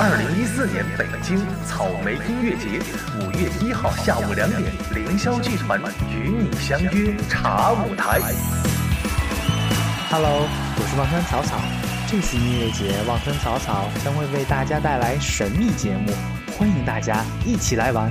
二零一四年北京草莓音乐节，五月一号下午两点，凌霄剧团与你相约茶舞台。Hello，我是望山草草。这次音乐节，望山草草将会为大家带来神秘节目，欢迎大家一起来玩。